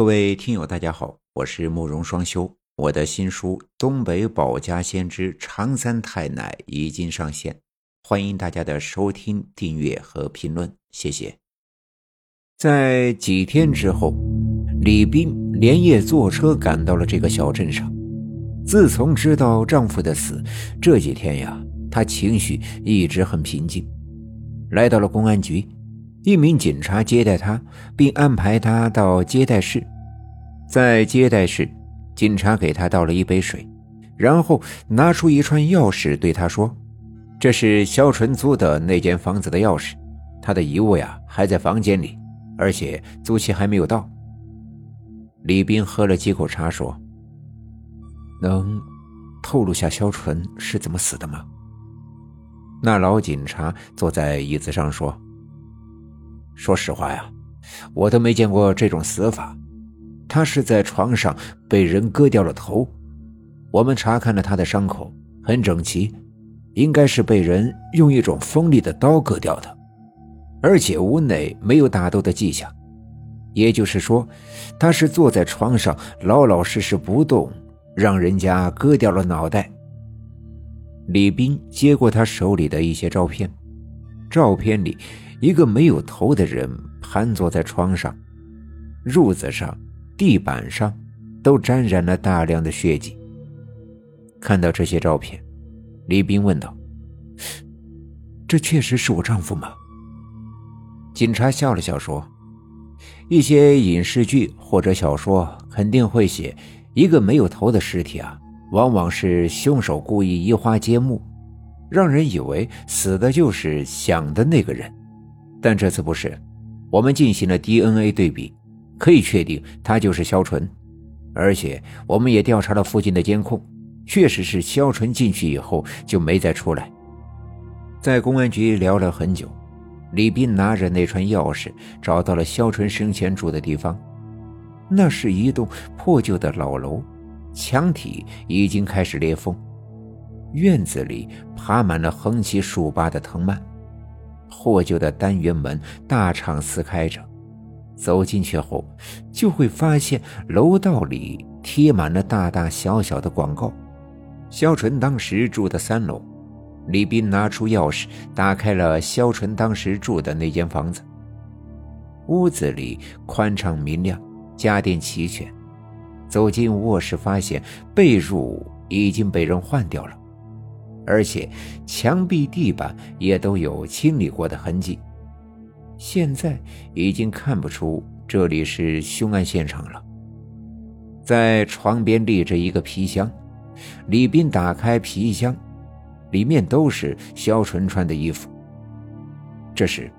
各位听友，大家好，我是慕容双修。我的新书《东北保家先知长三太奶》已经上线，欢迎大家的收听、订阅和评论，谢谢。在几天之后，李斌连夜坐车赶到了这个小镇上。自从知道丈夫的死，这几天呀，她情绪一直很平静。来到了公安局。一名警察接待他，并安排他到接待室。在接待室，警察给他倒了一杯水，然后拿出一串钥匙，对他说：“这是肖纯租的那间房子的钥匙，他的遗物呀还在房间里，而且租期还没有到。”李斌喝了几口茶，说：“能透露下肖纯是怎么死的吗？”那老警察坐在椅子上说。说实话呀，我都没见过这种死法。他是在床上被人割掉了头。我们查看了他的伤口，很整齐，应该是被人用一种锋利的刀割掉的，而且屋内没有打斗的迹象。也就是说，他是坐在床上老老实实不动，让人家割掉了脑袋。李斌接过他手里的一些照片，照片里。一个没有头的人盘坐在床上，褥子上、地板上都沾染了大量的血迹。看到这些照片，李斌问道：“这确实是我丈夫吗？”警察笑了笑说：“一些影视剧或者小说肯定会写，一个没有头的尸体啊，往往是凶手故意移花接木，让人以为死的就是想的那个人。”但这次不是，我们进行了 DNA 对比，可以确定他就是肖纯，而且我们也调查了附近的监控，确实是肖纯进去以后就没再出来。在公安局聊了很久，李斌拿着那串钥匙找到了肖纯生前住的地方，那是一栋破旧的老楼，墙体已经开始裂缝，院子里爬满了横七竖八的藤蔓。破旧的单元门大敞撕开着，走进去后，就会发现楼道里贴满了大大小小的广告。肖纯当时住的三楼，李斌拿出钥匙打开了肖纯当时住的那间房子。屋子里宽敞明亮，家电齐全。走进卧室，发现被褥已经被人换掉了。而且墙壁、地板也都有清理过的痕迹，现在已经看不出这里是凶案现场了。在床边立着一个皮箱，李斌打开皮箱，里面都是肖纯穿的衣服。这时，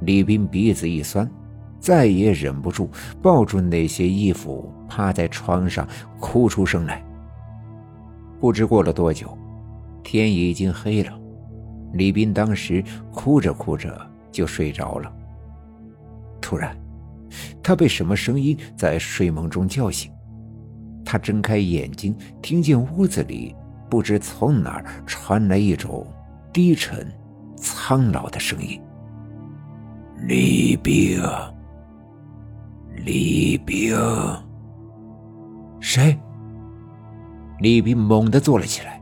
李斌鼻子一酸，再也忍不住，抱住那些衣服，趴在床上哭出声来。不知过了多久。天已经黑了，李斌当时哭着哭着就睡着了。突然，他被什么声音在睡梦中叫醒。他睁开眼睛，听见屋子里不知从哪儿传来一种低沉、苍老的声音：“李斌，李斌。”谁？李斌猛地坐了起来。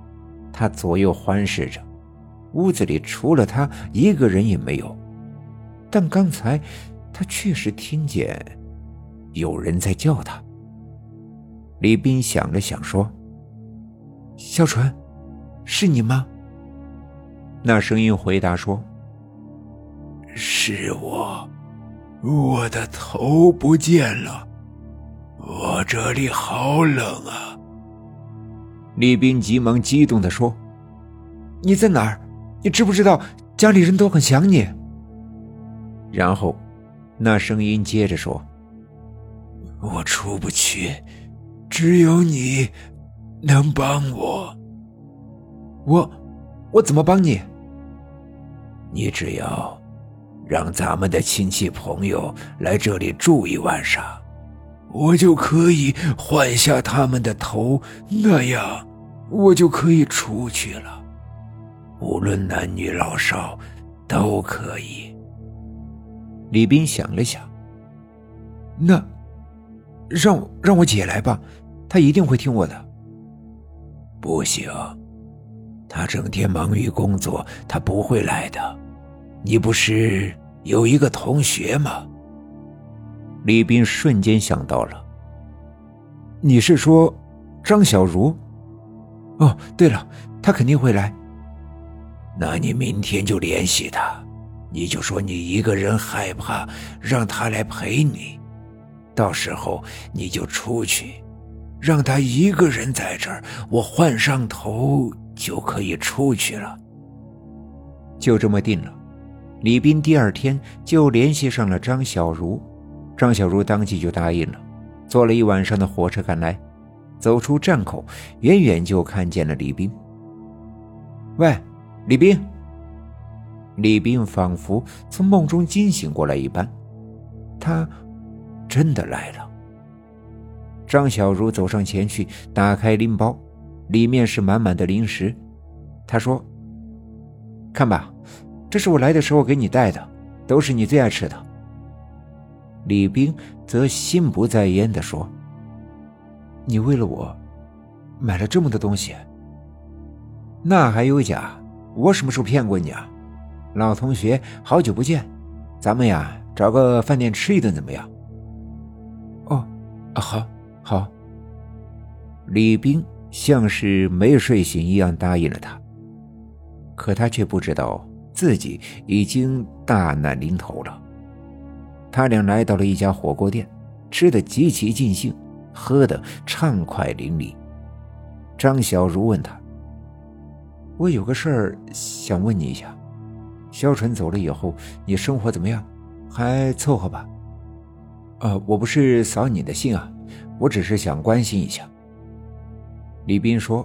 他左右环视着，屋子里除了他一个人也没有。但刚才他确实听见有人在叫他。李斌想了想说：“小纯，是你吗？”那声音回答说：“是我，我的头不见了，我这里好冷啊。”李斌急忙激动地说：“你在哪儿？你知不知道家里人都很想你？”然后，那声音接着说：“我出不去，只有你能帮我。我，我怎么帮你？你只要让咱们的亲戚朋友来这里住一晚上。”我就可以换下他们的头，那样我就可以出去了。无论男女老少，都可以。李斌想了想，那让让我姐来吧，她一定会听我的。不行，她整天忙于工作，她不会来的。你不是有一个同学吗？李斌瞬间想到了，你是说张小茹？哦，对了，她肯定会来。那你明天就联系她，你就说你一个人害怕，让她来陪你。到时候你就出去，让她一个人在这儿，我换上头就可以出去了。就这么定了。李斌第二天就联系上了张小茹，张小茹当即就答应了，坐了一晚上的火车赶来。走出站口，远远就看见了李斌。喂，李斌！李斌仿佛从梦中惊醒过来一般，他真的来了。张小茹走上前去，打开拎包，里面是满满的零食。他说：“看吧，这是我来的时候给你带的，都是你最爱吃的。”李冰则心不在焉地说。你为了我，买了这么多东西，那还有假？我什么时候骗过你啊？老同学，好久不见，咱们呀找个饭店吃一顿怎么样？哦，啊好，好。李冰像是没睡醒一样答应了他，可他却不知道自己已经大难临头了。他俩来到了一家火锅店，吃的极其尽兴。喝得畅快淋漓。张小茹问他：“我有个事儿想问你一下，肖纯走了以后，你生活怎么样？还凑合吧？”“呃，我不是扫你的兴啊，我只是想关心一下。”李斌说：“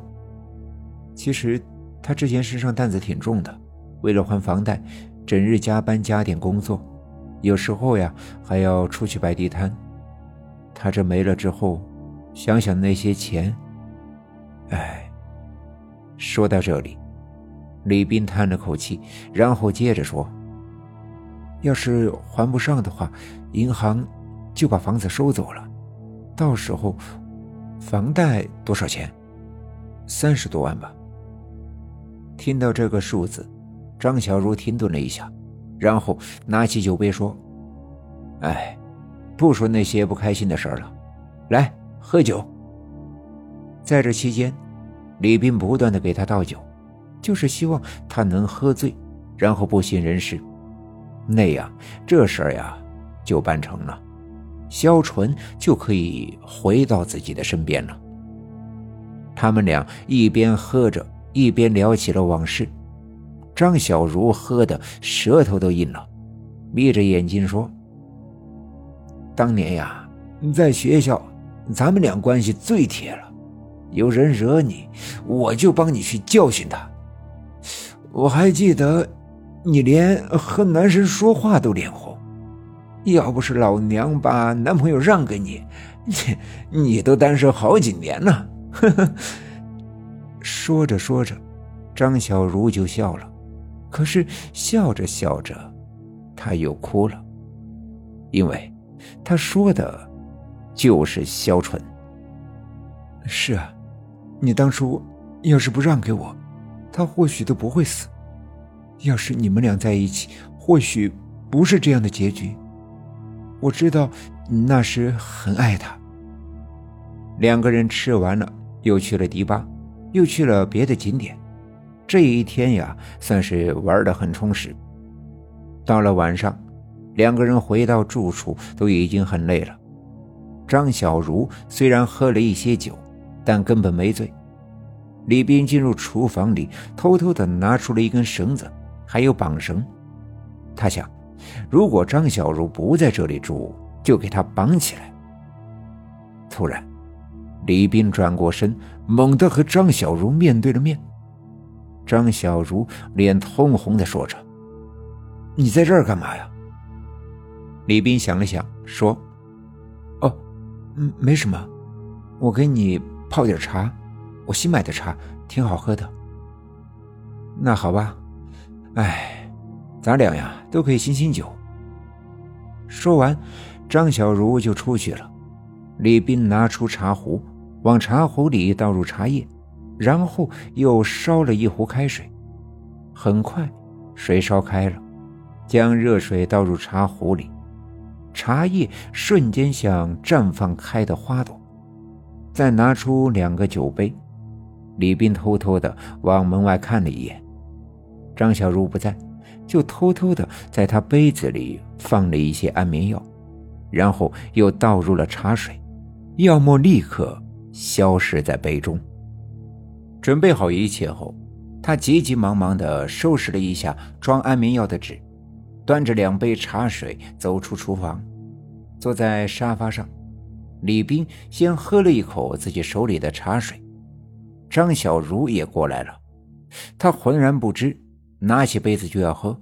其实他之前身上担子挺重的，为了还房贷，整日加班加点工作，有时候呀还要出去摆地摊。”他这没了之后，想想那些钱，哎。说到这里，李斌叹了口气，然后接着说：“要是还不上的话，银行就把房子收走了。到时候，房贷多少钱？三十多万吧。”听到这个数字，张小茹停顿了一下，然后拿起酒杯说：“哎。”不说那些不开心的事了，来喝酒。在这期间，李斌不断的给他倒酒，就是希望他能喝醉，然后不省人事，那样这事儿呀就办成了，萧纯就可以回到自己的身边了。他们俩一边喝着，一边聊起了往事。张小茹喝的舌头都硬了，眯着眼睛说。当年呀，在学校，咱们俩关系最铁了。有人惹你，我就帮你去教训他。我还记得，你连和男生说话都脸红。要不是老娘把男朋友让给你，你你都单身好几年了。呵呵。说着说着，张小茹就笑了。可是笑着笑着，他又哭了，因为。他说的，就是萧纯。是啊，你当初要是不让给我，他或许都不会死。要是你们俩在一起，或许不是这样的结局。我知道你那时很爱他。两个人吃完了，又去了迪吧，又去了别的景点。这一天呀，算是玩的很充实。到了晚上。两个人回到住处都已经很累了。张小茹虽然喝了一些酒，但根本没醉。李斌进入厨房里，偷偷的拿出了一根绳子，还有绑绳。他想，如果张小茹不在这里住，就给她绑起来。突然，李斌转过身，猛地和张小茹面对了面。张小茹脸通红的说着：“你在这儿干嘛呀？”李斌想了想，说：“哦，嗯，没什么，我给你泡点茶，我新买的茶，挺好喝的。那好吧，哎，咱俩呀都可以醒醒酒。”说完，张小茹就出去了。李斌拿出茶壶，往茶壶里倒入茶叶，然后又烧了一壶开水。很快，水烧开了，将热水倒入茶壶里，茶叶瞬间像绽放开的花朵。再拿出两个酒杯，李斌偷偷的往门外看了一眼，张小茹不在，就偷偷的在他杯子里放了一些安眠药，然后又倒入了茶水。药沫立刻消失在杯中。准备好一切后，他急急忙忙地收拾了一下装安眠药的纸，端着两杯茶水走出厨房，坐在沙发上。李斌先喝了一口自己手里的茶水，张小如也过来了，他浑然不知，拿起杯子就要喝。